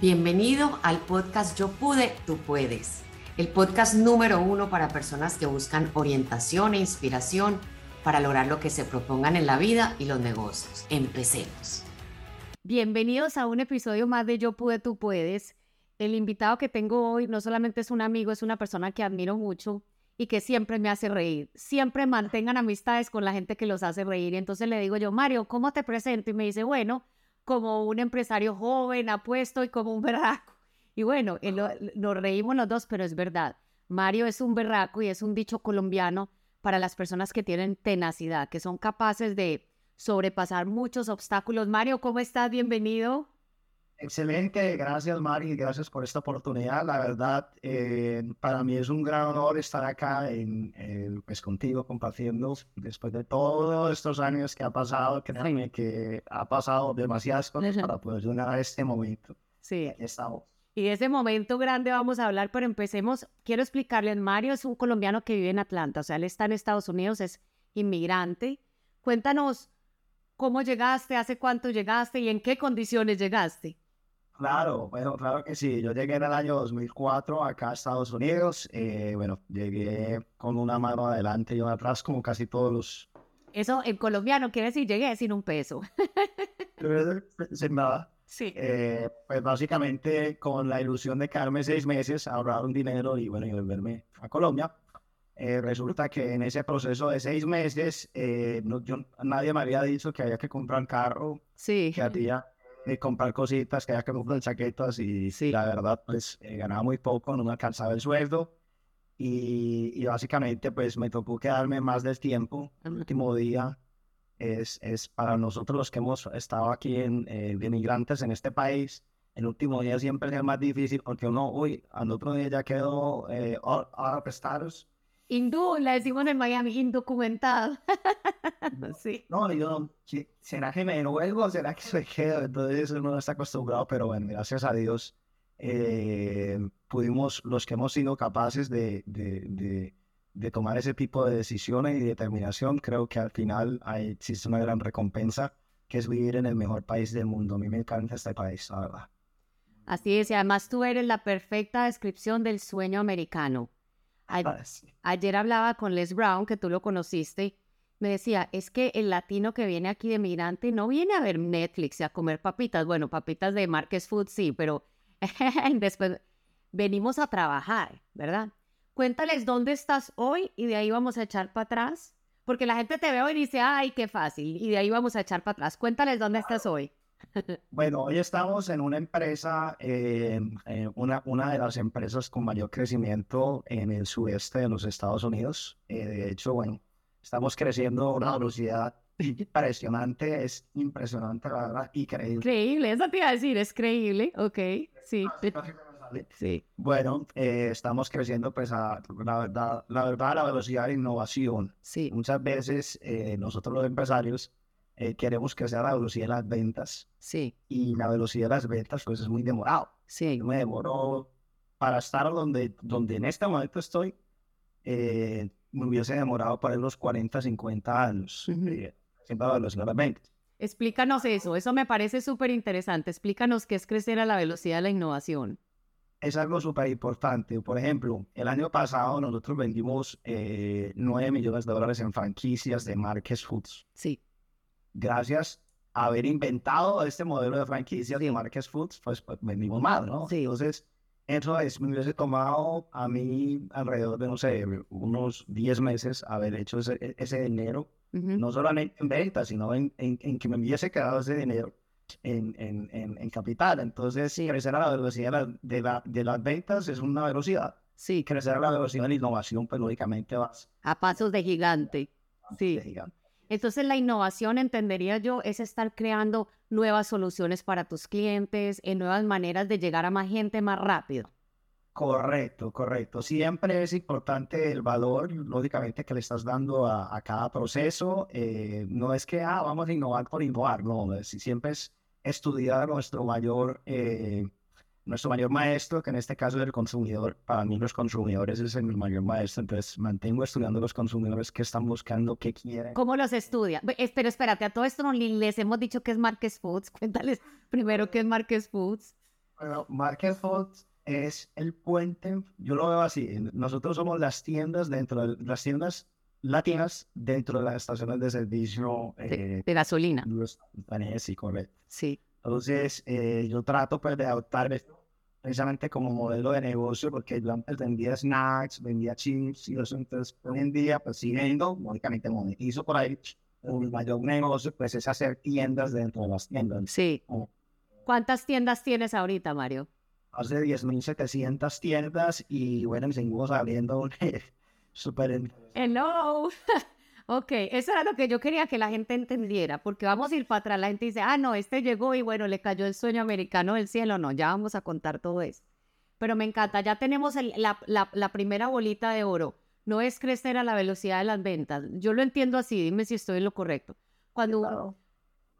Bienvenido al podcast Yo Pude, Tú Puedes, el podcast número uno para personas que buscan orientación e inspiración para lograr lo que se propongan en la vida y los negocios. Empecemos. Bienvenidos a un episodio más de Yo Pude, Tú Puedes. El invitado que tengo hoy no solamente es un amigo, es una persona que admiro mucho y que siempre me hace reír. Siempre mantengan amistades con la gente que los hace reír. Y entonces le digo yo, Mario, ¿cómo te presento? Y me dice, bueno, como un empresario joven, apuesto y como un berraco. Y bueno, nos reímos los dos, pero es verdad. Mario es un berraco y es un dicho colombiano para las personas que tienen tenacidad, que son capaces de sobrepasar muchos obstáculos. Mario, ¿cómo estás? Bienvenido. Excelente, gracias Mari, gracias por esta oportunidad. La verdad, eh, para mí es un gran honor estar acá en, pues contigo compartiendo después de todos estos años que ha pasado. Créanme que ha pasado demasiadas cosas para poder llegar a este momento. Sí. Aquí estamos. Y de ese momento grande vamos a hablar, pero empecemos. Quiero explicarles, Mario es un colombiano que vive en Atlanta, o sea, él está en Estados Unidos, es inmigrante. Cuéntanos cómo llegaste, hace cuánto llegaste y en qué condiciones llegaste. Claro, bueno, claro que sí. Yo llegué en el año 2004 acá a Estados Unidos. Eh, bueno, llegué con una mano adelante y una atrás, como casi todos los. Eso en colombiano quiere decir llegué sin un peso. sin nada. Sí. Eh, pues básicamente con la ilusión de quedarme seis meses, ahorrar un dinero y bueno, y volverme a Colombia. Eh, resulta que en ese proceso de seis meses, yo, nadie me había dicho que había que comprar carro, sí. que había de comprar cositas, que había que comprar chaquetas y sí. la verdad pues eh, ganaba muy poco, no me alcanzaba el sueldo y, y, básicamente pues me tocó quedarme más del tiempo. El último día es, es para nosotros los que hemos estado aquí en, eh, de inmigrantes en este país. El último día siempre es más difícil porque uno, uy, al otro día ya quedó eh, out of status Hindú, le decimos en Miami, indocumentado. sí. No, yo, ¿será que me devuelvo o será que soy quedo? Entonces uno no está acostumbrado, pero bueno, gracias a Dios eh, pudimos, los que hemos sido capaces de, de, de, de, tomar ese tipo de decisiones y determinación, creo que al final hay, existe una gran recompensa, que es vivir en el mejor país del mundo. A mí me encanta este país, la verdad. Así es, y además tú eres la perfecta descripción del sueño americano ayer hablaba con Les Brown, que tú lo conociste, me decía, es que el latino que viene aquí de migrante no viene a ver Netflix y a comer papitas. Bueno, papitas de Marques Food sí, pero después venimos a trabajar, ¿verdad? Cuéntales dónde estás hoy y de ahí vamos a echar para atrás. Porque la gente te ve hoy y dice, ay, qué fácil. Y de ahí vamos a echar para atrás. Cuéntales dónde estás hoy. Bueno, hoy estamos en una empresa, eh, una, una de las empresas con mayor crecimiento en el sudeste de los Estados Unidos. Eh, de hecho, bueno, estamos creciendo a una velocidad impresionante, es impresionante, la verdad, increíble. Increíble, eso te iba a decir, es creíble, ok, sí. Sí. Bueno, eh, estamos creciendo, pues, a, la verdad, la verdad, la velocidad de innovación. Sí. Muchas veces nosotros los empresarios eh, queremos que sea la velocidad de las ventas. Sí. Y la velocidad de las ventas, pues es muy demorado. Sí. Me demoro para estar donde, donde en este momento estoy, eh, me hubiese demorado para los 40, 50 años. Uh -huh. la velocidad de las ventas. Explícanos eso, eso me parece súper interesante. Explícanos qué es crecer a la velocidad de la innovación. Es algo súper importante. Por ejemplo, el año pasado nosotros vendimos eh, 9 millones de dólares en franquicias de Marques Foods. Sí gracias a haber inventado este modelo de franquicias de Marques Foods, pues, pues vendimos más, ¿no? Sí. Entonces, eso es, me hubiese tomado a mí alrededor de, no sé, unos 10 meses haber hecho ese, ese dinero, uh -huh. no solamente en ventas, sino en, en, en, que me hubiese quedado ese dinero en, en capital. Entonces, sí. crecer a la velocidad de, la, de las ventas es una velocidad. Sí. Crecer a la velocidad de la innovación, pues lógicamente vas. A pasos de gigante. Sí. De gigante. Entonces la innovación, entendería yo, es estar creando nuevas soluciones para tus clientes, en nuevas maneras de llegar a más gente más rápido. Correcto, correcto. Siempre es importante el valor, lógicamente, que le estás dando a, cada proceso. Eh, no es que, ah, vamos a innovar por innovar, no. Siempre es estudiar nuestro mayor, eh, nuestro mayor maestro, que en este caso es el consumidor. Para mí los consumidores es el mayor maestro, entonces mantengo estudiando los consumidores que están buscando, qué quieren. ¿Cómo los estudia? Pero espérate, a todo esto no les hemos dicho que es Marques Foods. Cuéntales primero qué es Marques Foods. Bueno, Market Hot es el puente, yo lo veo así, nosotros somos las tiendas dentro de las tiendas latinas dentro de las estaciones de servicio de, eh, gasolina. Sí, correcto. Sí. Entonces, eh, yo trato pues, de adoptar esto precisamente como modelo de negocio, porque yo antes vendía snacks, vendía chips y eso, entonces hoy en día, pues siguiendo, lógicamente monetizo por ahí, un mayor negocio, pues es hacer tiendas dentro de las tiendas. Sí. ¿Cuántas tiendas tienes ahorita, Mario? Hace 10.700 tiendas y bueno, seguimos abriendo súper... Hello. Ok, eso era lo que yo quería que la gente entendiera, porque vamos a ir para atrás. La gente dice, ah, no, este llegó y bueno, le cayó el sueño americano del cielo. No, ya vamos a contar todo eso. Pero me encanta, ya tenemos la, la, primera bolita de oro. No es crecer a la velocidad de las ventas. Yo lo entiendo así, dime si estoy en lo correcto. Cuando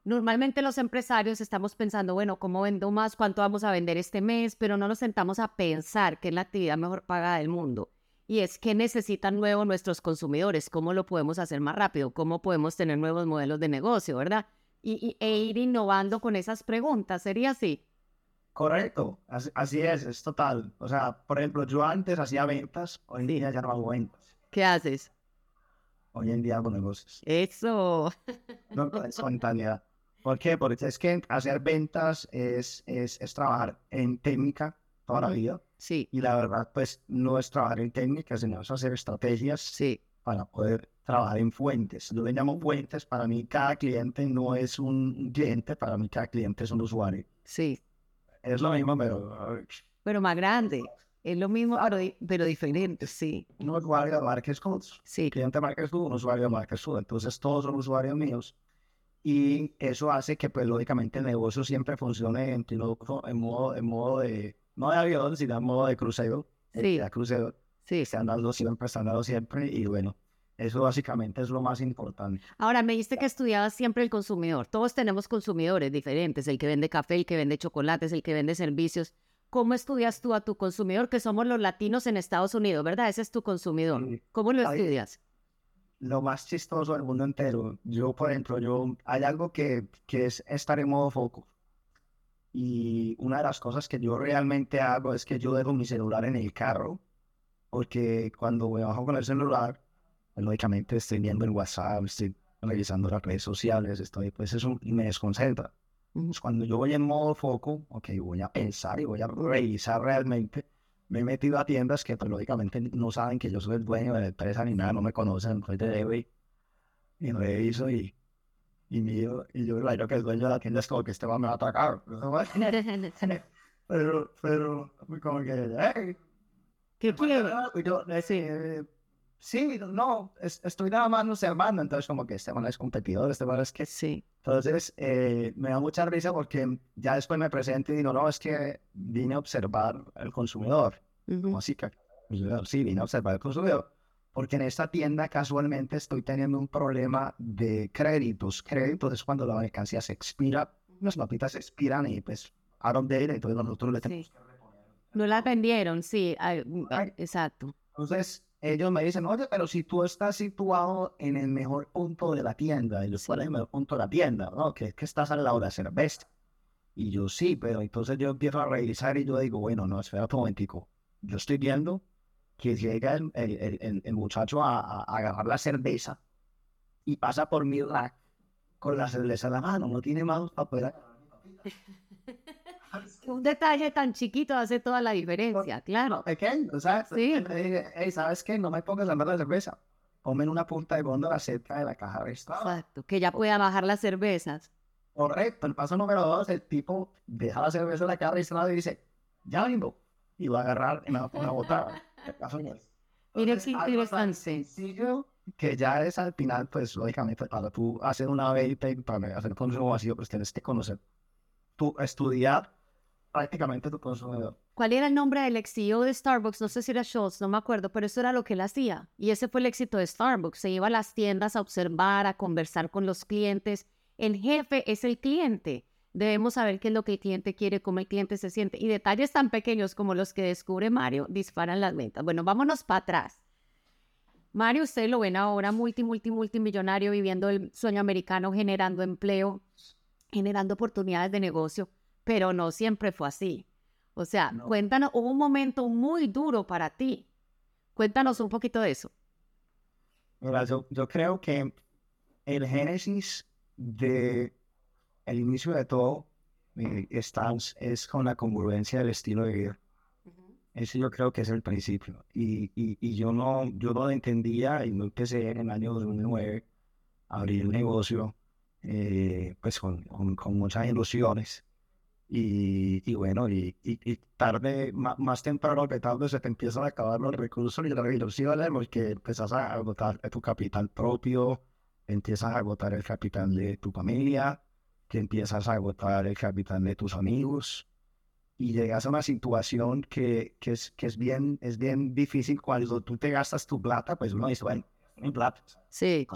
normalmente los empresarios estamos pensando, bueno, ¿cómo vendo más? ¿Cuánto vamos a vender este mes? Pero no nos sentamos a pensar que es la actividad mejor pagada del mundo y es qué necesitan nuevo nuestros consumidores, cómo lo podemos hacer más rápido, cómo podemos tener nuevos modelos de negocio, ¿verdad? Y, e ir innovando con esas preguntas, ¿sería así? Correcto, así, es, es total. O sea, por ejemplo, yo antes hacía ventas, hoy en día ya no hago ventas. ¿Qué haces? Hoy en día hago negocios. Eso. No con espontaneidad. ¿Por qué? Porque es que hacer ventas es, es, es trabajar en técnica toda la vida Sí. Y la verdad, pues no es trabajar en técnicas, sino es hacer estrategias sí. para poder trabajar en fuentes. Yo le llamo fuentes, para mí cada cliente no es un cliente, para mí cada cliente es un usuario. Sí. Es lo mismo, pero... Pero más grande. Es lo mismo, pero, diferente, sí. Un usuario de Market Sí. Cliente de Market un usuario de Market Entonces todos son usuarios míos. Y eso hace que, pues, lógicamente, el negocio siempre funcione en, en, modo, en modo de no de avión, sino en modo de crucero. Sí. De crucero. Sí. Se han dado siempre, se han dado siempre. Y bueno, eso básicamente es lo más importante. Ahora, me dijiste que estudiabas siempre el consumidor. Todos tenemos consumidores diferentes, el que vende café, el que vende chocolates, el que vende servicios. ¿Cómo estudias tú a tu consumidor, que somos los latinos en Estados Unidos, verdad? Ese es tu consumidor. ¿Cómo lo estudias? Lo más chistoso del mundo entero. Yo, por ejemplo, yo hay algo que, que es estar en modo foco. Y una de las cosas que yo realmente hago es que yo dejo mi celular en el carro, porque cuando me bajo con el celular, pues, lógicamente estoy viendo el WhatsApp, estoy revisando las redes sociales, estoy, pues eso me desconcentra. Pues, cuando yo voy en modo foco, ok, voy a pensar y voy a revisar realmente. Me he metido a tiendas que, pues, lógicamente, no saben que yo soy el dueño de la empresa ni nada, no me conocen, soy de Debe. Y reviso y y, mío, y yo imagino que el dueño de la tienda es como que este va a me atacar. pero, pero, como que, ¿Qué puede? Yo, eh, sí, no, estoy nada más observando, entonces como que este man es competidor, este man es que... Sí. Entonces, eh, me da mucha risa porque ya después me presento y digo, no, es que vine a observar al consumidor. Como así que, sí, vine a observar al consumidor porque en esta tienda casualmente estoy teniendo un problema de créditos. Créditos es cuando la mercancía se expira, las papitas se expiran y pues a dónde ir, entonces nosotros le tenemos que reponer. No la vendieron, sí, mm, exacto. Entonces ellos me dicen, oye, pero si tú estás situado en el mejor punto de la tienda, y yo, ¿cuál es el mejor punto de la tienda? ¿no? Que, que estás al lado de hacer cerveza. Y yo sí, pero entonces yo empiezo a revisar y yo digo, bueno, no, espera un momentico. Yo estoy viendo que llega el, el, el, muchacho a, a, agarrar la cerveza y pasa por mi rack con la cerveza en la mano, no tiene manos para poder Un detalle tan chiquito hace toda la diferencia, claro. Pequeño, ¿sabes? Sí. Hey, ¿sabes qué? No me pongas la mano de cerveza. Ponme una punta de la cerca de la caja de Exacto, que ya pueda bajar las cervezas. Correcto, el paso número dos, el tipo deja la cerveza en la caja registrada y dice, ya vengo, y va a agarrar una, una botada. Mira qué interesante. sencillo que ya es al final, pues lógicamente, para tú hacer una venta, para hacer consumo vacío, pues tienes que conocer, tú estudiar prácticamente tu consumidor. ¿Cuál era el nombre del ex CEO de Starbucks? No sé si era Schultz, no me acuerdo, pero eso era lo que él hacía. Y ese fue el éxito de Starbucks. Se iba a las tiendas a observar, a conversar con los clientes. El jefe es el cliente. Debemos saber qué es lo que el cliente quiere, cómo el cliente se siente. Y detalles tan pequeños como los que descubre Mario disparan las ventas. Bueno, vámonos para atrás. Mario, usted lo ven ahora multi, multi, multimillonario, viviendo el sueño americano, generando empleo, generando oportunidades de negocio, pero no siempre fue así. O sea, cuéntanos, hubo un momento muy duro para ti. Cuéntanos un poquito de eso. Mira, yo, yo creo que el génesis de el inicio de todo eh, es con la congruencia del estilo de vida. Ese yo creo que es el principio. Y, y, y, yo, no, yo no entendía y no empecé en el año 2009 a abrir el negocio eh, pues con, con, muchas ilusiones. Y, y bueno, y, tarde, más, temprano que tarde, se te empiezan a acabar los recursos y las ilusiones porque empiezas a agotar tu capital propio, empiezas a agotar el capital de tu familia, que empiezas a agotar el capital de tus amigos y llegas a una situación que, que, es, que es, bien, es bien difícil cuando tú te gastas tu plata, pues uno dice, bueno, mi plata. Sí.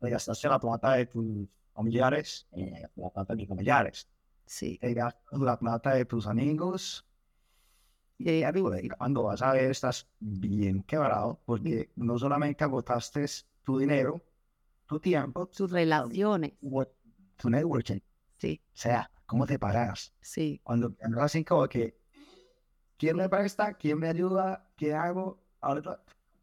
Te gastaste la plata de tus familiares, eh, la plata de tus familiares. Sí. Te gastas la plata de tus amigos. Y cuando vas a ver, estás bien quebrado, porque no solamente agotaste tu dinero, tu tiempo, tus relaciones, tu networking. Sí. O sea, ¿cómo te pagas? Sí. Cuando andas así como que, ¿quién me presta? ¿Quién me ayuda? ¿Qué hago? Ahora,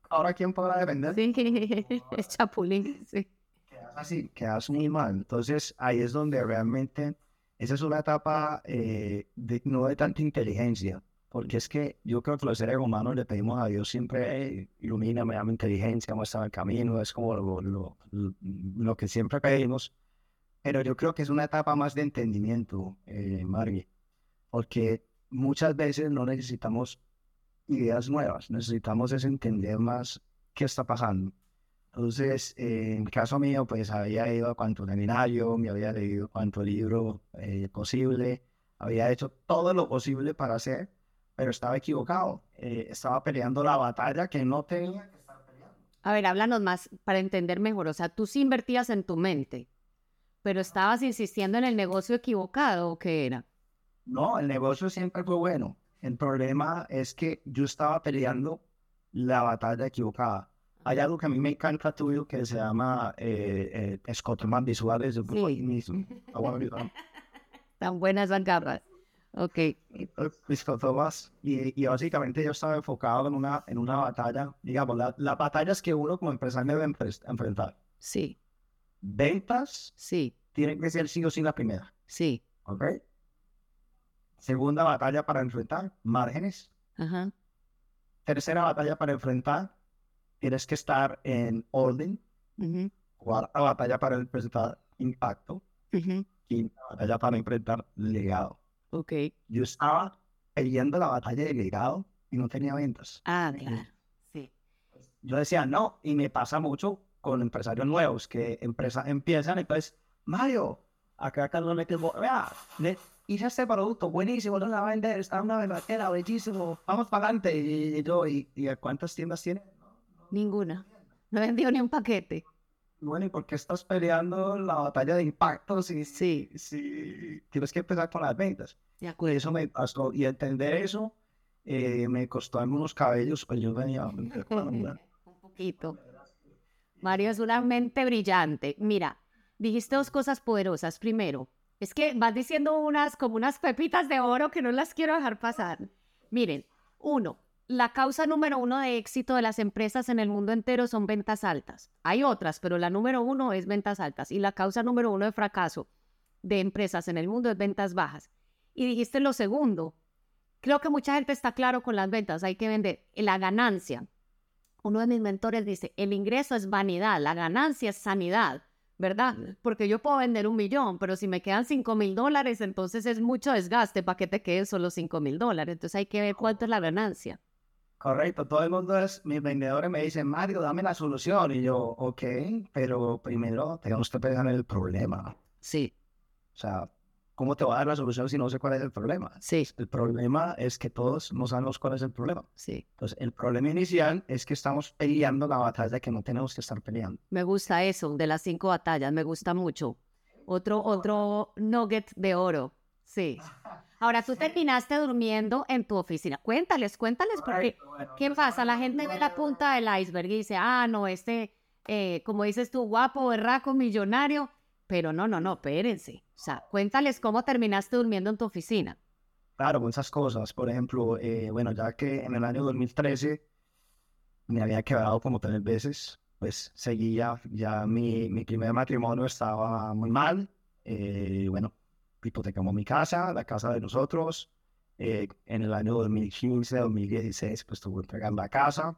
ahora ¿quién podrá depender? Sí, es chapulín, sí. Quedas así, quedas muy mal. Entonces, ahí es donde realmente, esa es una etapa eh, de, no de tanta inteligencia, porque es que yo creo que los seres humanos le pedimos a Dios siempre, ilumina, me dame inteligencia, muestra el camino, es como lo, lo, lo que siempre pedimos pero yo creo que es una etapa más de entendimiento, eh, porque muchas veces no necesitamos ideas nuevas, necesitamos es entender más qué está pasando. Entonces, eh, en el caso mío, pues había ido a cuanto seminario, me había leído cuanto libro eh, posible, había hecho todo lo posible para hacer, pero estaba equivocado. Eh, estaba peleando la batalla que no tenía que estar peleando. A ver, háblanos más para entender mejor. O sea, tú sí invertías en tu mente pero estabas insistiendo en el negocio equivocado o qué era? No, el negocio siempre fue bueno. El problema es que yo estaba peleando la batalla equivocada. Hay algo que a mí me encanta tuyo que se llama eh, eh, visuales. Sí. Tan buenas las garras. Ok. Escotomas. Y, y básicamente yo estaba enfocado en una, en una batalla, digamos, la, la batalla es que uno como empresario debe enfrentar. Sí ventas sí. tienen que ser sí o sí la primera. Sí. ¿Ok? Segunda batalla para enfrentar, márgenes. Ajá. Tercera batalla para enfrentar, tienes que estar en orden. Cuarta batalla para enfrentar impacto. Quinta batalla para enfrentar legado. Ok. Yo estaba peleando la batalla de legado y no tenía ventas. Ah, claro. Sí. Yo decía, no, y me pasa mucho con empresarios nuevos que empresa, empiezan, entonces, Mario, acá Carlos me quedó, vea, hice este producto, buenísimo, lo va a vender, está una verdadera, bellísimo, vamos para adelante. Y, yo, ¿y, cuántas tiendas tiene? Ninguna. No vendió ni un paquete. Bueno, ¿y por qué estás peleando la batalla de impactos? sí. si tienes que empezar con las ventas? Ya, Eso me pasó. Y entender eso eh, me costó algunos cabellos, pues yo venía... un poquito. Mario es una mente brillante. Mira, dijiste dos cosas poderosas. Primero, es que vas diciendo unas como unas pepitas de oro que no las quiero dejar pasar. Miren, uno, la causa número uno de éxito de las empresas en el mundo entero son ventas altas. Hay otras, pero la número uno es ventas altas. Y la causa número uno de fracaso de empresas en el mundo es ventas bajas. Y dijiste lo segundo. Creo que mucha gente está claro con las ventas. Hay que vender la ganancia uno de mis mentores dice, el ingreso es vanidad, la ganancia es sanidad, ¿verdad? Porque yo puedo vender un millón, pero si me quedan cinco mil dólares, entonces es mucho desgaste para que te queden solo cinco mil dólares. Entonces hay que ver cuánto es la ganancia. Correcto, todo el mundo es, mis vendedores me dicen, Mario, dame la solución. Y yo, ok, pero primero tenemos que pensar en el problema. Sí. O sea, ¿cómo te va a dar la solución si no sé cuál es el problema? Sí. El problema es que todos no sabemos cuál es el problema. Sí. Entonces, el problema inicial es que estamos peleando la batalla que no tenemos que estar peleando. Me gusta eso, de las cinco batallas, me gusta mucho. Otro, otro nugget de oro. Sí. Ahora, tú terminaste durmiendo en tu oficina. Cuéntales, cuéntales, porque ¿qué pasa? La gente ve la punta del iceberg y dice, ah, no, este, eh, como dices tú, guapo, berraco, millonario pero no, no, no, espérense. O sea, cuéntales cómo terminaste durmiendo en tu oficina. claro, muchas cosas. Por ejemplo, eh, bueno, ya que en el año 2013 me había quedado como tres veces, pues seguía, ya mi, mi primer matrimonio estaba muy mal. Eh, bueno, hipotecamos mi casa, la casa de nosotros. Eh, en el año 2015, 2016, pues tuve que entregar la casa.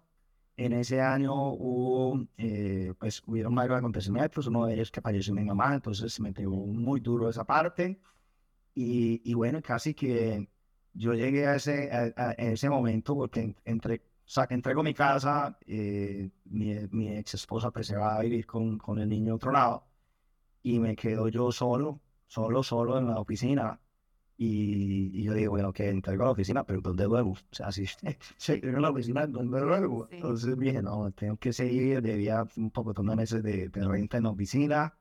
En ese año hubo, eh, pues hubieron varios acontecimientos, uno de ellos que falleció mi mamá, entonces me pegó muy duro esa parte. Y, y bueno, casi que yo llegué a ese, a, ese momento porque entre, o sea, que entrego mi casa, eh, mi, mi, ex esposa pues se va a vivir con, con el niño a otro lado. Y me quedo yo solo, solo, solo en la oficina y, yo digo, bueno, que entrego a la oficina, pero ¿dónde duermo? O sea, si llego a la oficina, ¿dónde duermo? Entonces dije, no, tengo que seguir, debía un poco de meses de, de, renta en la oficina.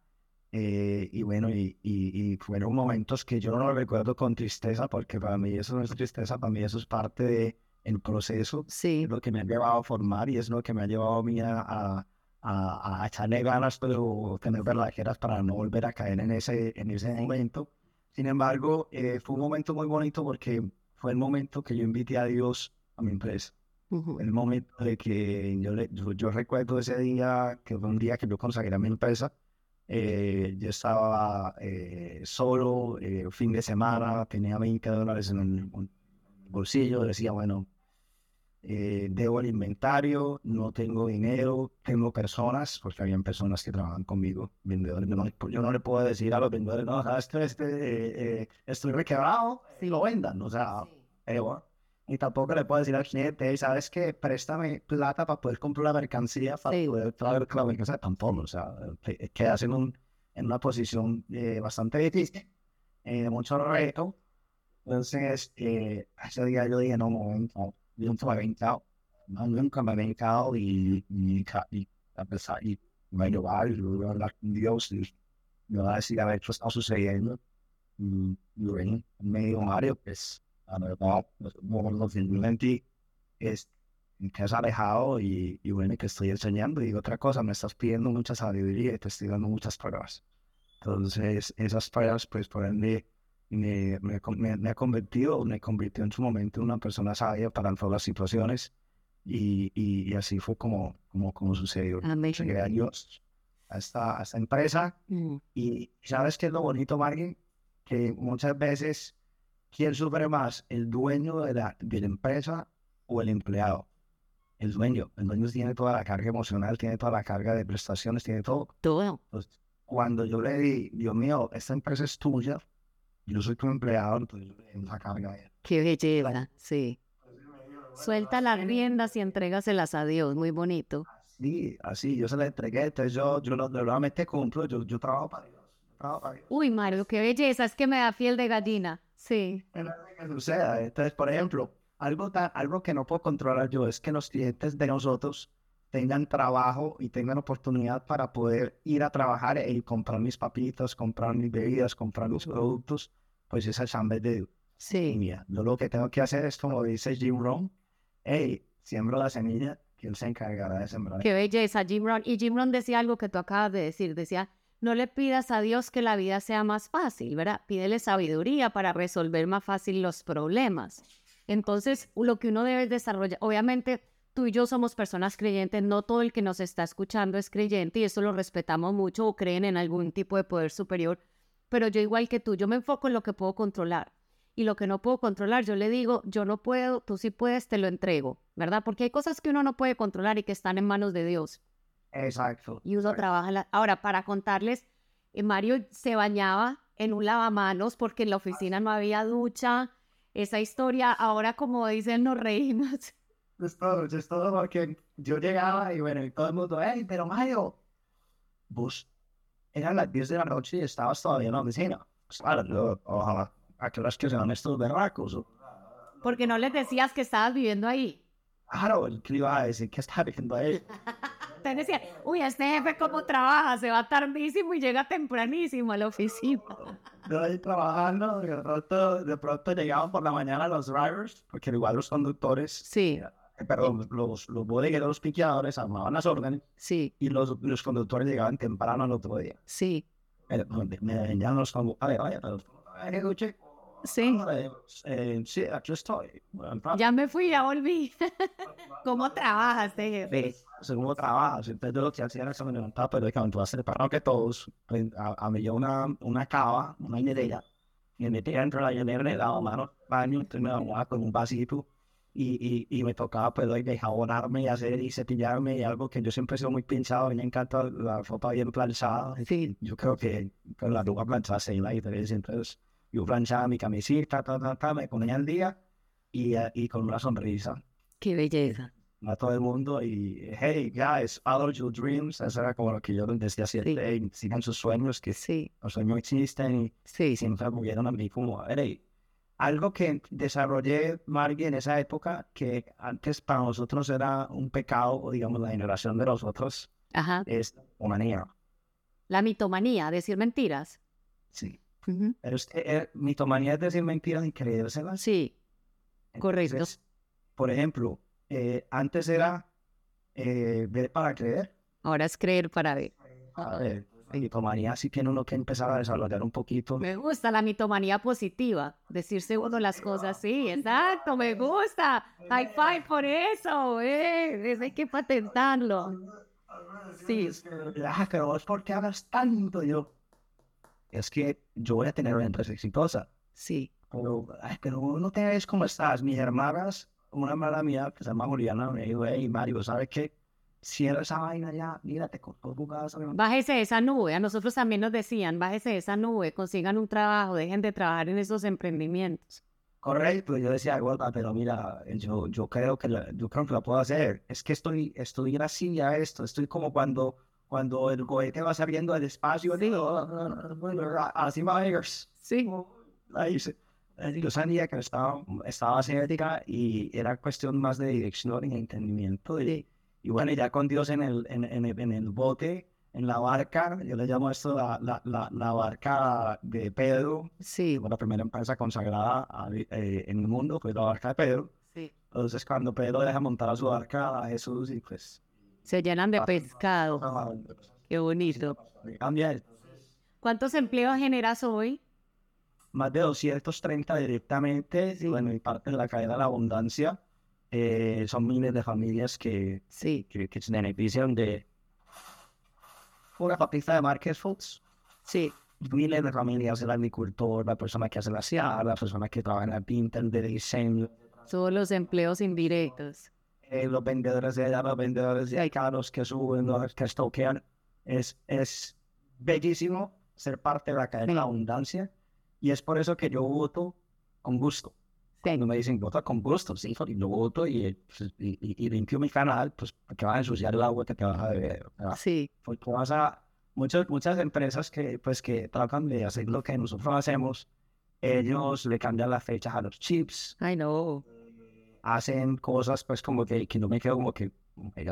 Eh, y bueno, y, y, fueron momentos que yo no recuerdo con tristeza, porque para mí eso no es tristeza, para mí eso es parte del el proceso, sí. lo que me ha llevado a formar y es lo que me ha llevado a mí a, a, a echarle ganas, pero tener verdaderas para no volver a caer en ese, en ese momento. Sin embargo, eh, fue un momento muy bonito porque fue el momento que yo invité a Dios a mi empresa. El momento de que yo, yo, recuerdo ese día, que fue un día que yo consagré a mi empresa. Eh, yo estaba eh, solo, fin de semana, tenía 20 dólares en el bolsillo, decía, bueno, eh, debo el inventario, no tengo dinero, tengo personas, porque habían personas que trabajan conmigo, vendedores. yo no le puedo decir a los vendedores, no, sabes que este, eh, eh, estoy requebrado, y lo vendan, o sea, sí. y tampoco le puedo decir al cliente, sabes que préstame plata para poder comprar la mercancía, para poder traer la mercancía, tampoco, o sea, quedas en, un, en una posición bastante difícil, de mucho reto. Entonces, ese día yo dije, no, momento nunca me había hincado, nunca me había hincado y, y, y, a pesar, y me y voy a hablar con Dios y me va a decir a ver qué está sucediendo. Y, bueno, me dijo Mario, pues, la verdad, no simplemente es que has alejado y, y bueno, que estoy enseñando. Y otra cosa, me estás pidiendo mucha sabiduría y te estoy dando muchas pruebas. Entonces, esas pruebas, pues, por ende, me, me, ha convertido, me convirtió en su momento en una persona sabia para todas las situaciones y, y, así fue como, como, como sucedió. Llegué a Dios, a esta, a esta empresa mm. y ¿sabes qué es lo bonito, Margin? Que muchas veces, ¿quién sufre más? ¿El dueño de la, de la empresa o el empleado? El dueño. El dueño tiene toda la carga emocional, tiene toda la carga de prestaciones, tiene todo. Todo. cuando yo le di, Dios mío, esta empresa es tuya, yo soy tu empleado, entonces esa carga. Qué belleza, sí. Suelta las riendas y entrégaselas a Dios, muy bonito. Sí, así, yo se las entregué, entonces yo, yo realmente cumplo, yo, yo trabajo para Dios. Trabajo para Dios. Uy, Mario, qué belleza, es que me da fiel de gallina, sí. Que suceda, entonces, por ejemplo, algo, algo que no puedo controlar yo es que los clientes de nosotros tengan trabajo y tengan oportunidad para poder ir a trabajar y comprar mis papitas, comprar mis bebidas, comprar los productos, pues esa chamba es de Sí. Yo lo que tengo que hacer es, como dice Jim Rohn, hey, siembro la semilla, que él se encargará de sembrar. Qué belleza, Jim Rohn. Y Jim Rohn decía algo que tú acabas de decir, decía, no le pidas a Dios que la vida sea más fácil, ¿verdad? Pídele sabiduría para resolver más fácil los problemas. Entonces, lo que uno debe desarrollar, obviamente, tú y yo somos personas creyentes, no todo el que nos está escuchando es creyente y eso lo respetamos mucho o creen en algún tipo de poder superior, pero yo igual que tú, yo me enfoco en lo que puedo controlar y lo que no puedo controlar, yo le digo, yo no puedo, tú sí puedes, te lo entrego, ¿verdad? Porque hay cosas que uno no puede controlar y que están en manos de Dios. Exacto. Y uno trabaja. Ahora, para contarles, eh, Mario se bañaba en un lavamanos porque en la oficina no había ducha. Esa historia, ahora como dicen, nos reímos. Es todo, es todo porque yo llegaba y bueno, y todo el mundo, hey, pero Mario, vos eran las 10 de la noche y estabas todavía en la oficina. Claro, ojalá, ¿a qué horas que sean estos berracos? Porque no les decías que estabas viviendo ahí. Claro, el que iba a decir que estaba viviendo ahí. Te decía, uy, este jefe cómo trabaja, se va tardísimo y llega tempranísimo a la oficina. Yo ahí trabajando, de pronto, de pronto llegaban por la mañana los drivers, porque igual los conductores. Sí eh, perdón, los, los bodegueros, los piqueadores armaban las órdenes sí. y los, los conductores llegaban temprano al otro día. Sí. Me, me, los conductores, vaya, Sí. Eh, sí, aquí estoy. Ya me fui, ya volví. ¿Cómo trabajas, jefe? Sí, ¿Cómo trabajas? Entonces, lo que hacía era que me levantaba, pero cuando tú haces para que todos, a, a mí yo una, una cava, una hielera, y me metía dentro de la hielera, le daba mano baño, entonces me bañaba con un vasito, y, y, y me tocaba, pues, de jabonarme y hacer y cepillarme, y algo que yo siempre he sido muy pinchado, me encanta la ropa bien planchada. Sí. Yo creo que con la ropa planchada se la diferencia, entonces yo planchaba mi camisita, ta, ta, ta, me ponía al día y, eh, y con una sonrisa Qué belleza. a todo el mundo y hey guys, follow your dreams, eso era como lo que yo decía siempre, hey, sigan sus sueños, que Sí, los sueños existen y sí, sí. siempre me a mí como, hey, algo que desarrollé, Margie, en esa época, que antes para nosotros era un pecado, o digamos la generación de nosotros, Ajá. es manía. La mitomanía, decir mentiras. Sí. Pero es que eh, mitomanía es decir mentiras y creérselas. Sí, correcto. Por ejemplo, eh, antes era eh, ver para creer. ahora es creer para ver. A ver, mitomanía sí tiene uno que empezar a desarrollar un poquito. Me gusta la mitomanía positiva, decirse uno las cosas, sí, exacto, me gusta. High five por eso, eh, eso hay que patentarlo. Sí. Ah, pero vos, ¿por qué hablas tanto? Yo, es que yo voy a tener una empresa exitosa. Sí, Pero, ay, pero no te ves cómo estás. Mis hermanas, una hermana mía que se llama Juliana, me dijo, hey, Mario, ¿sabes qué? Cierra esa vaina ya, mira, te costó tu casa. mi mamá". bájese de esa nube. A nosotros también nos decían, bájese de esa nube, consigan un trabajo, dejen de trabajar en esos emprendimientos. Correcto, yo decía, "Gorda, pero mira, yo, yo creo que la, yo creo que la puedo hacer. Es que estoy, estoy así a esto, estoy como cuando, cuando el cohete va saliendo del espacio, digo, así va a ir. Sí, Ahí se- yo sabía que estaba, estaba escéptica y era cuestión más de dirección y entendimiento. Y, y bueno, ya con Dios en el, en, en en el bote, en la barca, yo le llamo esto la, la, la, la barca de Pedro, sí, fue la primera empresa consagrada a- eh, en el mundo, fue la barca de Pedro. sí. Entonces, cuando Pedro deja montar a su barca a Jesús y pues... Se llenan de pescado. Qué bonito. Cambia ¿Cuántos empleos generas hoy? más de 230 directamente, Sí. bueno, y parte de la cadena de la abundancia. Eh, son miles de familias que, Sí, que, que se benefician de una papita de Market Foods. sí, Miles de familias, el agricultor, la persona que hace la SIA, la persona que trabaja en la pinta, de diseño, todos los empleos indirectos. eh, los vendedores de allá, los vendedores de acá, los que suben, los que estoquean. Es, es bellísimo ser parte de la cadena de la abundancia y es por eso que yo voto con gusto. Cuando me dicen, vota con gusto, sí, y lo voto eh, pues, y, limpio mi canal, pues, que vas a ensuciar el agua que te vas a beber. Sí. Muchas, muchas empresas que, pues, que tratan de hacer lo que nosotros hacemos, ellos le cambian las fechas a los chips. I know. Hacen cosas, pues, como que, que no me quedo como que,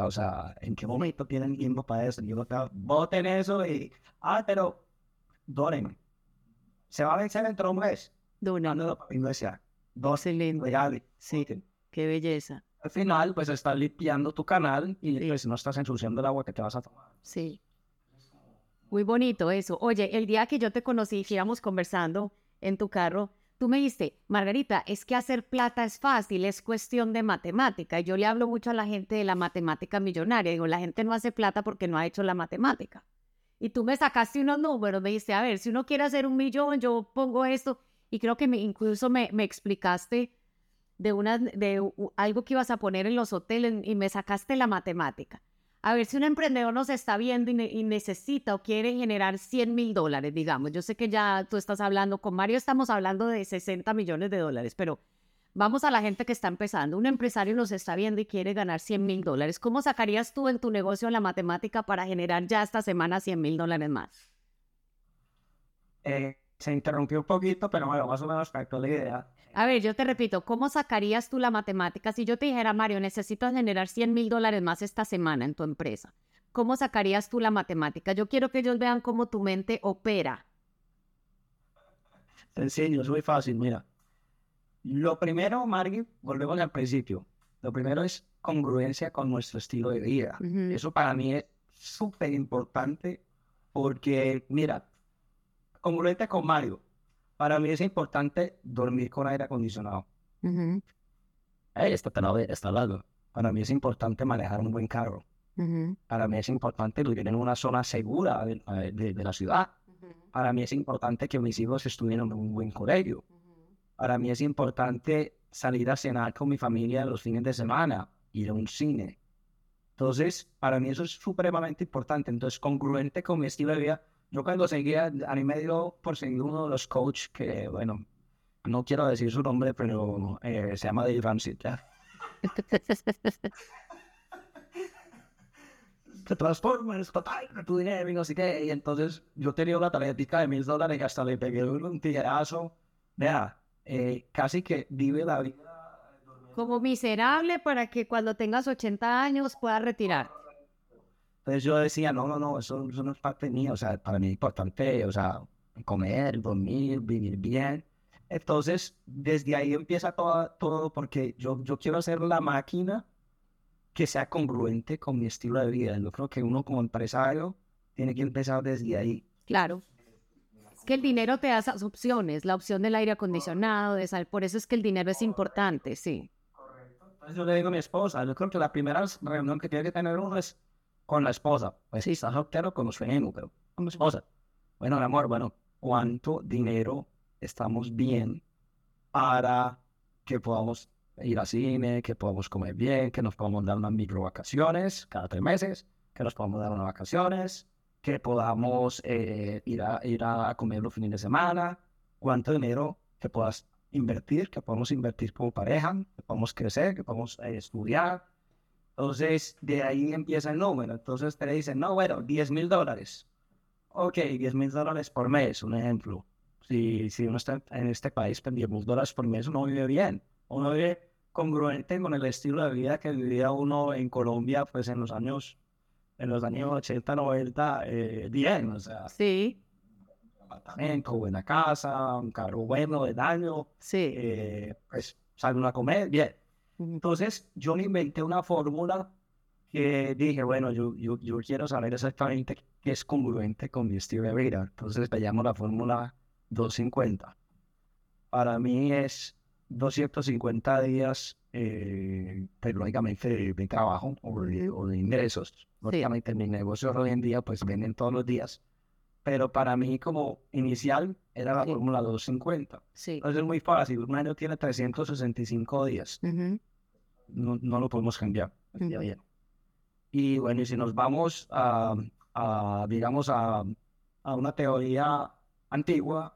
o sea, ¿en qué momento tienen tiempo para eso? Yo, voten eso y, ah, pero, donen. Se va a vencer dentro de un mes. No, no, no, no, no, 12 lindas. Regale. Sí. Qué belleza. Al final, pues estás limpiando tu canal y sí. pues, no estás ensuciando el agua que te vas a tomar. Sí. Muy bonito eso. Oye, el día que yo te conocí, íbamos conversando en tu carro, tú me dijiste, Margarita, es que hacer plata es fácil, es cuestión de matemática. Y yo le hablo mucho a la gente de la matemática millonaria. Digo, la gente no hace plata porque no ha hecho la matemática. Y tú me sacaste unos números, me dijiste, a ver, si uno quiere hacer un millón, yo pongo esto. Y creo que me, incluso me, me explicaste de, una, de algo que ibas a poner en los hoteles y me sacaste la matemática. A ver, si un emprendedor nos está viendo y, y necesita o quiere generar 100 mil dólares, digamos, yo sé que ya tú estás hablando, con Mario estamos hablando de 60 millones de dólares, pero vamos a la gente que está empezando. Un empresario nos está viendo y quiere ganar 100 mil dólares. ¿Cómo sacarías tú en tu negocio la matemática para generar ya esta semana 100 mil dólares más? Eh, se interrumpió un poquito, pero bueno, más o menos captó la idea. A ver, yo te repito, ¿cómo sacarías tú la matemática? Si yo te dijera, Mario, necesitas generar 100 mil dólares más esta semana en tu empresa, ¿cómo sacarías tú la matemática? Yo quiero que ellos vean cómo tu mente opera. Sencillo, es muy fácil, mira. Lo primero, Margie, volvemos al principio. Lo primero es congruencia con nuestro estilo de vida. Eso para mí es súper importante porque, mira, congruente con Mario. Para mí es importante dormir con aire acondicionado. Hey, esto está, está largo. Para mí es importante manejar un buen carro. Para mí es importante vivir en una zona segura de, de, la ciudad. Para mí es importante que mis hijos estudien en un buen colegio. Para mí es importante salir a cenar con mi familia los fines de semana, ir a un cine. Entonces, para mí eso es supremamente importante. Entonces, congruente con mi estilo de vida. Yo cuando seguía, a mí me dio por seguir uno de los coaches que, bueno, no quiero decir su nombre, pero eh, se llama Dave Ramsey. ¿ya? te transformas total tu dinero y no sé qué. Y entonces yo tenía una tarjetita de mil dólares y hasta le pegué un tijerazo. Vea, eh, casi que vive la vida. Como miserable para que cuando tengas 80 años puedas retirar. Entonces yo decía, no, no, no, eso, eso no es parte mía. O sea, para mí es importante, o sea, comer, dormir, vivir bien. Entonces, desde ahí empieza todo, todo porque yo, yo quiero hacer la máquina que sea congruente con mi estilo de vida. Yo creo que uno como empresario tiene que empezar desde ahí. Claro. Es que el dinero te da esas opciones, la opción del aire acondicionado, de sal. Por eso es que el dinero es importante, sí. Correcto. Entonces yo le digo a mi esposa, yo creo que la primera reunión que tiene que tener uno es con la esposa. Pues sí, estás soltero con los pero con mi esposa. Bueno, mi amor, bueno, ¿cuánto dinero estamos bien para que podamos ir al cine, que podamos comer bien, que nos podamos dar unas micro vacaciones cada tres meses, que nos podamos dar unas vacaciones, que podamos eh, ir, a, ir a comer los fines de semana, cuánto dinero que puedas invertir, que podamos invertir como pareja, que podamos crecer, que podamos eh, estudiar. Entonces, de ahí empieza el número. Entonces te dicen, no, bueno, 10 mil dólares. Ok, 10 mil dólares por mes, un ejemplo. Si, si uno está en este país, con 10 mil dólares por mes, uno vive bien uno vive congruente con el estilo de vida que vivía uno en Colombia, pues en los años, en los años 80, 90, eh, bien, o sea. Sí. Apartamento, buena casa, un carro bueno de daño. Sí. Eh, pues salen a comer, bien. Entonces, yo me inventé una fórmula que dije, bueno, yo, yo, yo quiero saber exactamente qué es congruente con mi estilo de vida. Entonces, le llamo la fórmula 250. Para mí es 250 días, eh, pues, lógicamente, de, trabajo o de, ingresos. Lógicamente, mi negocio hoy en día, pues venden todos los días. Pero para mí, como inicial, era la fórmula 250. Sí. Entonces es muy fácil. Un año tiene 365 días. no, no, lo podemos cambiar. Y bueno, y si nos vamos a, a digamos, a, a una teoría antigua,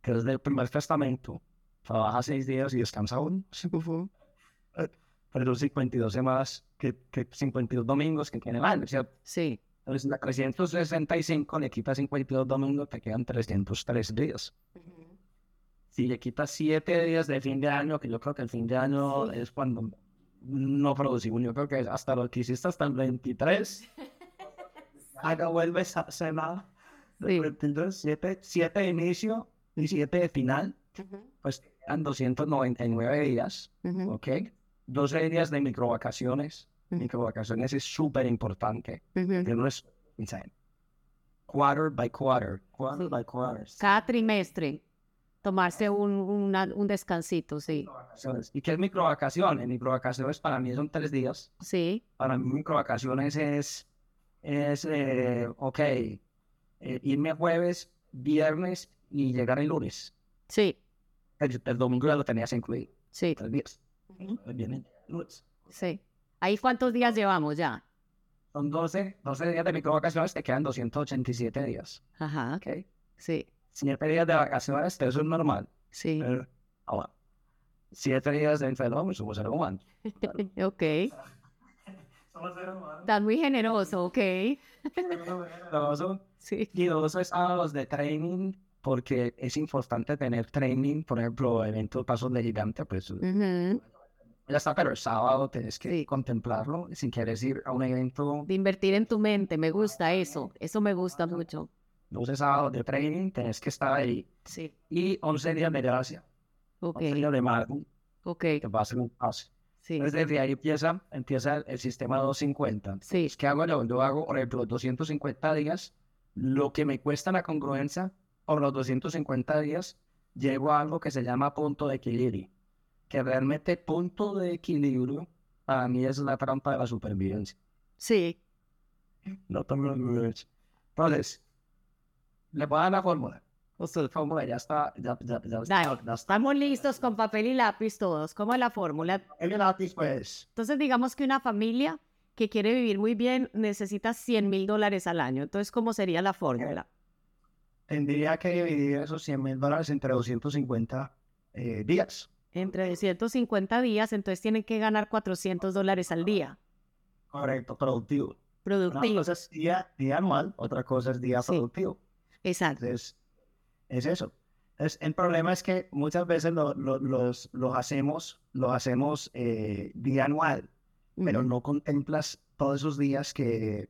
que es del primer testamento, trabaja seis días y descansa uno. Pero 52 semanas, que, que 52 domingos que tiene el año, ¿cierto? Sí. Entonces, la 365 le quita 52 domingos, te quedan 303 días. Si le quitas 7 días de fin de año, que yo creo que el fin de año es cuando no producimos, yo creo que hasta lo que hiciste hasta el 23, acá vuelves a nada. Sí. 7, 7 de inicio y 7 de final, pues 299 días, ¿ok? 12 días de microvacaciones. Microvacaciones es súper importante. no es quarter by quarter, quarter by quarter. Cada trimestre. Tomarse un, un descansito, sí. ¿Y qué es microvacaciones? Microvacaciones para mí son tres días. Sí. Para mí microvacaciones es, es eh, ok, eh, irme jueves, viernes y llegar el lunes. Sí. El, domingo ya lo tenías incluido. Sí. Tres días. Sí. ¿Ahí cuántos días llevamos ya? Son 12, 12 días de micro vacaciones, te quedan 287 días. Ajá. Ok. Sí. 7 días de vacaciones, eso es normal. Sí. Pero, ahora, 7 días de enfermo, somos ser humano. ok. Estás muy generoso, ok. generoso. Sí. Y dos sábados de training porque es importante tener training, por ejemplo, eventos pasos de gigante, pues ya está, pero el sábado tienes que contemplarlo si quieres ir a un evento. De invertir en tu mente, me gusta eso, eso me gusta mucho. 12 sábados de training, tienes que estar ahí. Sí. Y 11 días de gracia. Ok. 11 días de marco. Ok. Que va a ser un pase. Sí. Entonces desde ahí empieza, empieza el sistema 250. Sí. ¿Qué hago yo? Yo hago, por ejemplo, 250 días, lo que me cuesta la congruencia por los 250 días, llego a algo que se llama punto de equilibrio, que realmente punto de equilibrio para mí es la trampa de la supervivencia. Sí. No tengo Entonces, le voy a dar la fórmula. Usted, la fórmula ya está, ya, ya, ya, Dale, ya está. Estamos listos con papel y lápiz todos. ¿Cómo es la fórmula? El lápiz, pues, Entonces, digamos que una familia que quiere vivir muy bien necesita 100 mil dólares al año. Entonces, ¿cómo sería la fórmula? tendría que dividir esos 100 mil dólares entre 250 eh, días. Entre 150 días, entonces tienen que ganar 400 dólares al día. Correcto, productivo. Una Productivo. cosa es día, día anual, otra cosa es día Sí. productivo. Exacto. Entonces, es eso. Entonces, el problema es que muchas veces lo- lo- los, los hacemos, los hacemos eh, día anual, pero no contemplas todos esos días que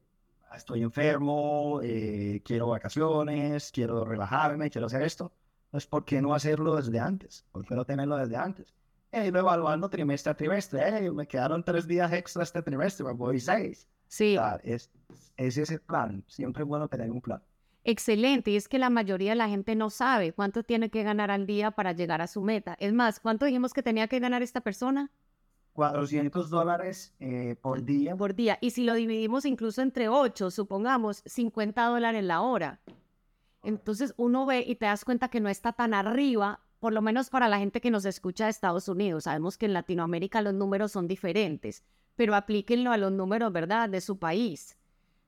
estoy enfermo, eh, quiero vacaciones, quiero relajarme, quiero hacer esto. Entonces, ¿por qué no hacerlo desde antes? ¿Por qué no tenerlo desde antes? E irlo evaluando trimestre a trimestre. Eh, me quedaron tres días extra este trimestre, me voy seis. Sí, O sea, es, ese es el plan. Siempre es bueno tener un plan. excelente. Y es que la mayoría de la gente no sabe cuánto tiene que ganar al día para llegar a su meta. Es más, ¿cuánto dijimos que tenía que ganar esta persona 400 dólares eh, por día. por día? Y si lo dividimos incluso entre 8, supongamos 50 dólares la hora. Entonces uno ve y te das cuenta que no está tan arriba, por lo menos para la gente que nos escucha de Estados Unidos. Sabemos que en Latinoamérica los números son diferentes, pero aplíquenlo a los números, ¿verdad?, de su país.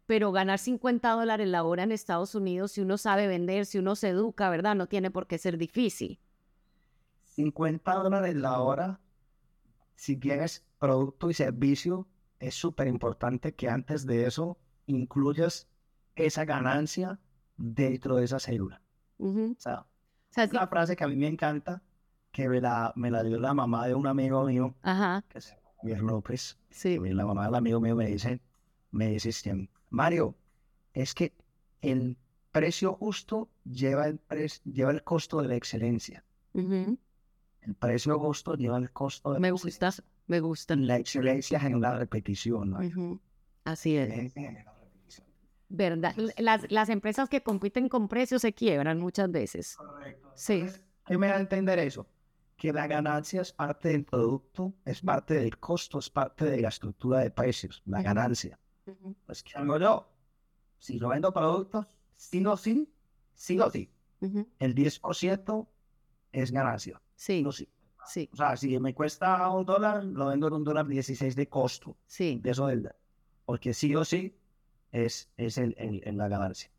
Pero ganar 50 dólares la hora en Estados Unidos, si uno sabe vender, si uno se educa, ¿verdad?, no tiene por qué ser difícil. 50 dólares la hora. Si tienes producto y servicio, es súper importante que antes de eso incluyas esa ganancia dentro de esa célula. Ujú. O sea, O sea, sí- una frase que a mí me encanta, que me la, me la dio la mamá de un amigo mío, Ajá, que llama Javier López. sí. Y la mamá del amigo mío me dice, me dice, este, Mario, es que el precio justo lleva el, pres- lleva el costo de la excelencia. Ujú. El precio justo lleva el costo de Me la gusta, excelencia. me gusta. La excelencia genera repetición. ¿no? Ujú. Así es. Genera repetición. ¿Verdad? Las, las empresas que compiten con precios se quiebran muchas veces. Sí. Entonces, ¿Qué me da a entender eso? Que la ganancia es parte del producto, es parte del costo, es parte de la estructura de precios, la ganancia. Ujú. Pues, ¿qué hago yo? Si yo vendo productos, sí o sí, sí o sí, Ujú. el 10% es ganancia. Sí, Sí o sí. sí, O sea, si me cuesta un dólar, lo vendo en un dólar 16 de costo. sí. de eso del porque sí o sí es, es el, el- el la ganancia.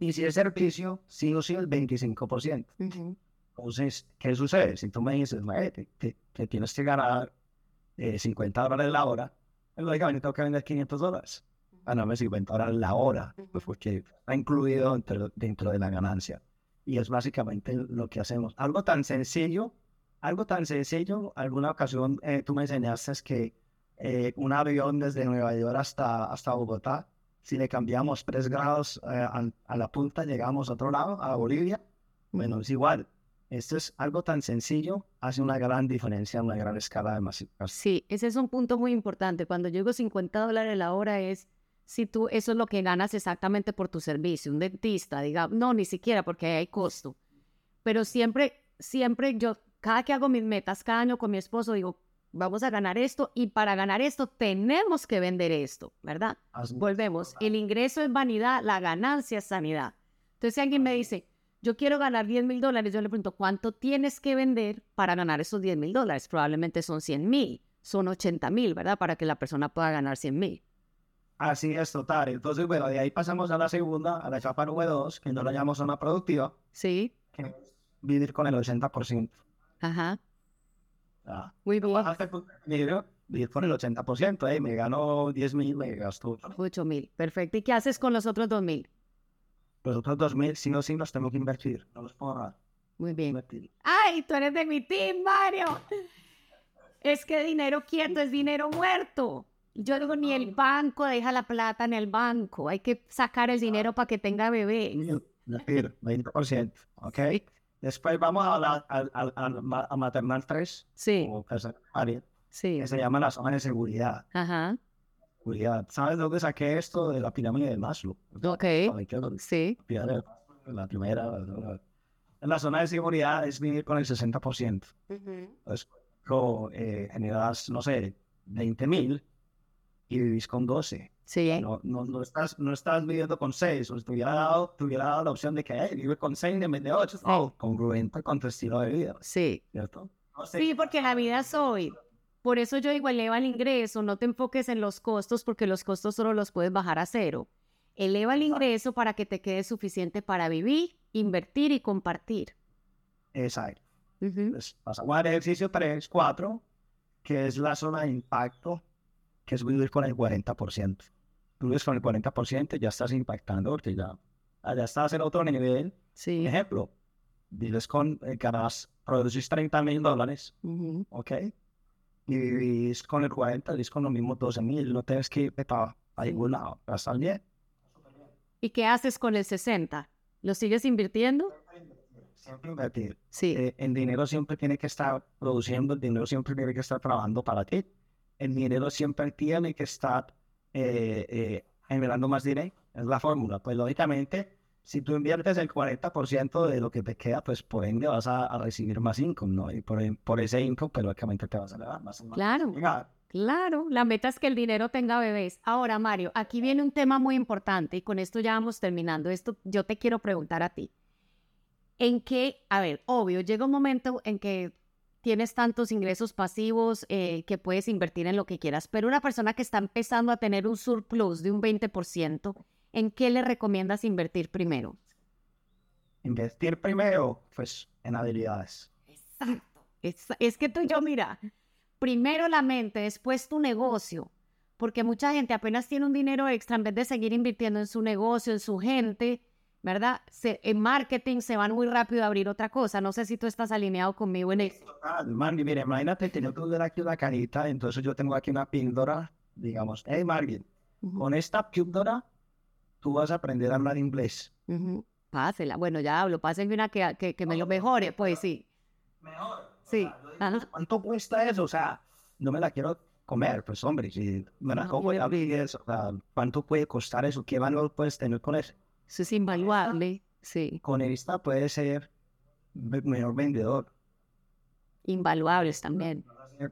Y si es servicio, sí o sí el 25%. Ujú. Entonces, ¿qué sucede? Si tú me dices, "Mae, te, te- te tienes que ganar eh, 50 dólares la hora, pues, lógicamente tengo que vender 500 dólares. Ganarme 50 dólares la hora, pues porque está incluido dentro, dentro de la ganancia. Y es básicamente lo que hacemos. Algo tan sencillo, algo tan sencillo, alguna ocasión eh, tú me enseñaste que eh, un avión desde Nueva York hasta, hasta Bogotá, si le cambiamos 3 grados eh, a, la punta, llegamos a otro lado, a Bolivia, bueno, es igual. Esto es algo tan sencillo, hace una gran diferencia en una gran escala de masificación. Sí, ese es un punto muy importante. Cuando digo 50 dólares la hora es si tú, eso es lo que ganas exactamente por tu servicio. Un dentista, diga, no, ni siquiera porque hay costo. Pero siempre, siempre yo, cada que hago mis metas, cada año con mi esposo, digo, vamos a ganar esto y para ganar esto tenemos que vender esto, ¿verdad? Haz- Volvemos, el ingreso es vanidad, la ganancia es sanidad. Entonces, si alguien me dice, yo quiero ganar 10 mil dólares, yo le pregunto, ¿cuánto tienes que vender para ganar esos 10 mil dólares? Probablemente son 100 mil, son 80 mil, ¿verdad? Para que la persona pueda ganar 100 mil. Así es, total. Entonces, bueno, de ahí pasamos a la segunda, a la etapa número dos, que no la llamamos zona productiva, Sí, que es vivir con el 80%. ajá, Ah, muy bien, hace poco, con el 80%, eh, me gano 10 mil, me gasto 8 mil, perfecto. ¿Y qué haces con los otros 2 mil? los otros 2 mil, sí o sí los tengo que invertir, no los puedo ahorrar. Muy bien. Invertir. ¡Ay, tú eres de mi team, Mario! Es que dinero quieto es dinero muerto. Yo digo, ni el banco deja la plata en el banco. Hay que sacar el dinero para que tenga bebé. Invertir, 20%, ¿ok? Después vamos a, la, a, a- a ma- a maternal 3, Sí, o tercera área, sí. que se llama la zona de seguridad. Ajá, seguridad. ¿Sabes dónde saqué esto de la pirámide de Maslow? ok. Sí, pirámide de Maslow, La primera. la- la- en la zona de seguridad es vivir con el 60%. Entonces, lo, eh, generas, no sé, 20 mil y vivís con 12. Sí. No, no, no, estás, no estás viviendo con 6, o te hubiera dado, te hubiera dado la opción de que hey, vive con 6 en vez de 8. No, congruente con tu estilo de vida. Sí. ¿Cierto? No sé. Sí, porque la vida es hoy. Por eso yo digo, eleva el ingreso, no te enfoques en los costos porque los costos solo los puedes bajar a cero. Eleva el ingreso para que te quede suficiente para vivir, invertir y compartir. Exacto. Ujú. Entonces, pasamos al ejercicio 3, 4, que es la zona de impacto, que es vivir con el 40%. Tú vives con el 40%, ya estás impactando porque ya, ya estás en otro nivel. Sí. Ejemplo, vives con, eh, ganas, producís 30 mil dólares, Ujú. ¿ok? Y vivís con el 40, vivís con los mismos 12 mil, no tienes que irte para ningún lado, para estar bien. ¿Y qué haces con el 60? ¿Lo sigues invirtiendo? Siempre invertir. Sí. Eh, el dinero siempre tiene que estar produciendo, el dinero siempre tiene que estar trabajando para ti. El dinero siempre tiene que estar eh, eh, generando más dinero. Es la fórmula. Pues lógicamente, si tú inviertes el 40% de lo que te queda, pues por ende vas a, a recibir más income, ¿no? Y por, por ese income, pues lógicamente te vas a elevar más. Claro. Claro, la meta es que el dinero tenga bebés. Ahora, Mario, aquí viene un tema muy importante y con esto ya vamos terminando. Esto yo te quiero preguntar a ti. ¿En qué, a ver, obvio, llega un momento en que tienes tantos ingresos pasivos eh, que puedes invertir en lo que quieras, pero una persona que está empezando a tener un surplus de un 20%, ¿en qué le recomiendas invertir primero? Invertir primero, pues en habilidades. Exacto. Es, es que tú y yo, mira, primero la mente, después tu negocio. Porque mucha gente apenas tiene un dinero extra, en vez de seguir invirtiendo en su negocio, en su gente, ¿verdad? Se- en marketing se van muy rápido a abrir otra cosa. No sé si tú estás alineado conmigo en eso. Ah, Margie, mire, imagínate tener que ver aquí una carita, entonces yo tengo aquí una píldora, digamos, hey Margie, Ujú, con esta píldora tú vas a aprender a hablar inglés. ujú. Pásela. Bueno, ya hablo. Pásenme una que, que, que me lo mejore, pues sí. Mejor. Sí. Ajá. ¿Cuánto cuesta eso? O sea, no me la quiero comer, pues hombre, si me la No, como y abrir eso, o sea, ¿cuánto puede costar eso? ¿Qué valor puedes tener con eso? Eso es invaluable. Sí. Con esta puedes ser me- mejor vendedor, Invaluables también.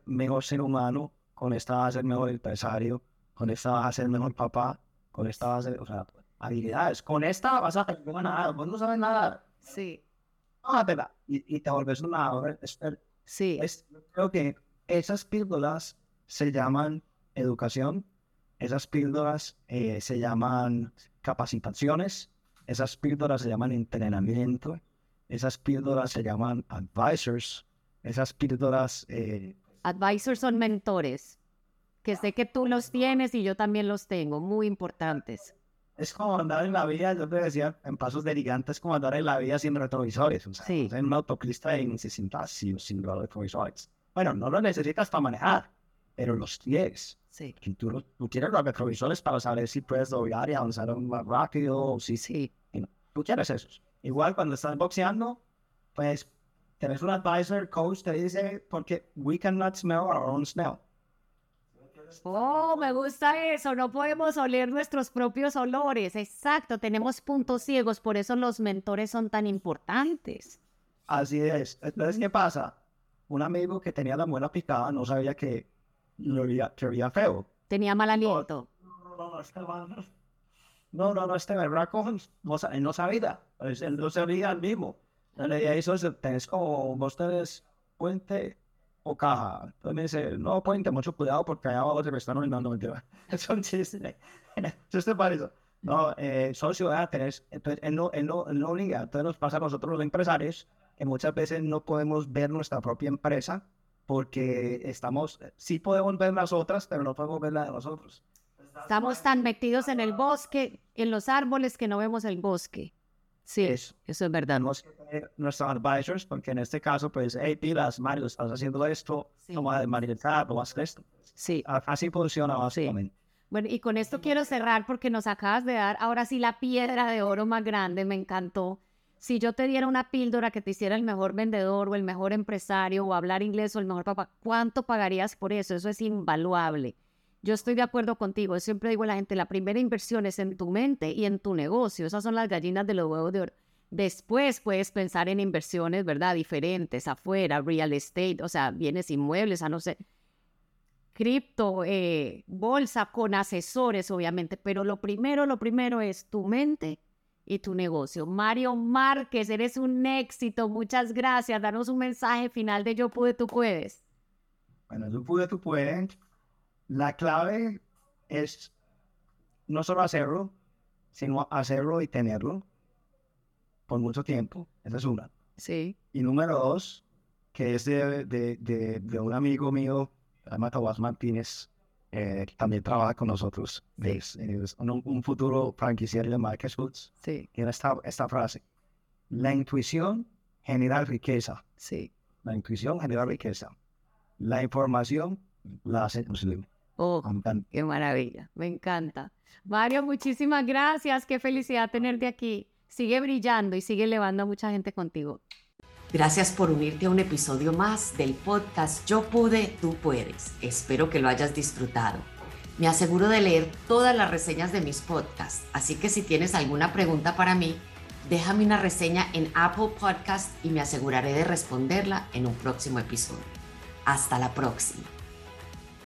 mejor ser humano, con esta vas a ser mejor empresario, con esta vas a ser mejor papá, con esta vas a ser, o sea, habilidades. Con esta vas a tener nada, vos no sabes nada. Sí. Tómatela y, y te vuelves una expert. Sí. Es- yo creo que esas píldoras se llaman educación, esas píldoras eh, se llaman capacitaciones, esas píldoras se llaman entrenamiento, esas píldoras se llaman advisors, esas píldoras eh, Advisors son mentores, que sé que tú los tienes y yo también los tengo, muy importantes. es como andar en la vida, yo te decía, en pasos de gigante, es como andar en la vida sin retrovisores, o sea, Sí. en una autopista 60 sin, sin retrovisores. Bueno, no lo necesitas para manejar, pero los tienes. Sí. que tú, tú tienes los retrovisores para saber si puedes doblar y avanzar más rápido si Sí. tú quieres esos. Igual cuando estás boxeando, pues tienes un advisor, coach, te dice, porque we cannot smell our own smell. Oh, me gusta eso, no podemos oler nuestros propios olores. Exacto, tenemos puntos ciegos, por eso los mentores son tan importantes. Así es. Entonces, ¿qué pasa? Un amigo que tenía la muela picada no sabía que lo olía, que olía feo. Tenía mal aliento. No, no, no, este man- no, no, no, no, él no sabía. Él no sabía el mismo. Le dije, eso es, tenés como, vos tenés puente o caja. Entonces me dice, no, puente, mucho cuidado porque allá abajo te están orinando. mentira. Es un chiste. Chiste para eso. No, eh, socio, ah, tenés, entonces él no, él no, él no obliga. Entonces nos pasa a nosotros los empresarios que muchas veces no podemos ver nuestra propia empresa porque estamos, sí podemos ver las otras, pero no podemos ver la de nosotros. Estamos tan metidos en el bosque, en los árboles, que no vemos el bosque. Sí, Eso. eso es verdad. tenemos que tener nuestros advisors, porque en este caso, pues, hey, pilas, Mario, estás haciendo esto, Sí. no vas a desmanejar, no vas a hacer esto. Sí. Así funciona básicamente. Bueno, y con esto quiero cerrar porque nos acabas de dar ahora sí la piedra de oro más grande, me encantó. Si yo te diera una píldora que te hiciera el mejor vendedor o el mejor empresario o hablar inglés o el mejor papá, ¿cuánto pagarías por eso? Eso es invaluable. Yo estoy de acuerdo contigo. Siempre digo a la gente, la primera inversión es en tu mente y en tu negocio. Esas son las gallinas de los huevos de oro. Después puedes pensar en inversiones, ¿verdad? Diferentes, afuera, real estate, o sea, bienes inmuebles, a no sé, cripto, eh, bolsa, con asesores, obviamente. Pero lo primero, lo primero es tu mente y tu negocio. Mario Márquez, eres un éxito. Muchas gracias. Danos un mensaje final de Yo Pude, Tú Puedes. Bueno, Yo Pude, Tú Puedes. La clave es no solo hacerlo, sino hacerlo y tenerlo por mucho tiempo. Esa es una. Sí. Y número dos, que es de, de, de, un amigo mío, Tomás Martínez, eh, también trabaja con nosotros. Es, un, futuro franquiciario de Marcus Foods. Sí. Tiene esta, esta frase. La intuición genera riqueza. Sí. La intuición genera riqueza. La información la hace posible. Oh, qué maravilla. Me encanta. Mario, muchísimas gracias. Qué felicidad tenerte aquí sigue brillando y sigue elevando a mucha gente contigo. Gracias por unirte a un episodio más del podcast Yo pude, tú puedes. Espero que lo hayas disfrutado. Me aseguro de leer todas las reseñas de mis podcasts, así que si tienes alguna pregunta para mí, déjame una reseña en Apple Podcast y me aseguraré de responderla en un próximo episodio. Hasta la próxima.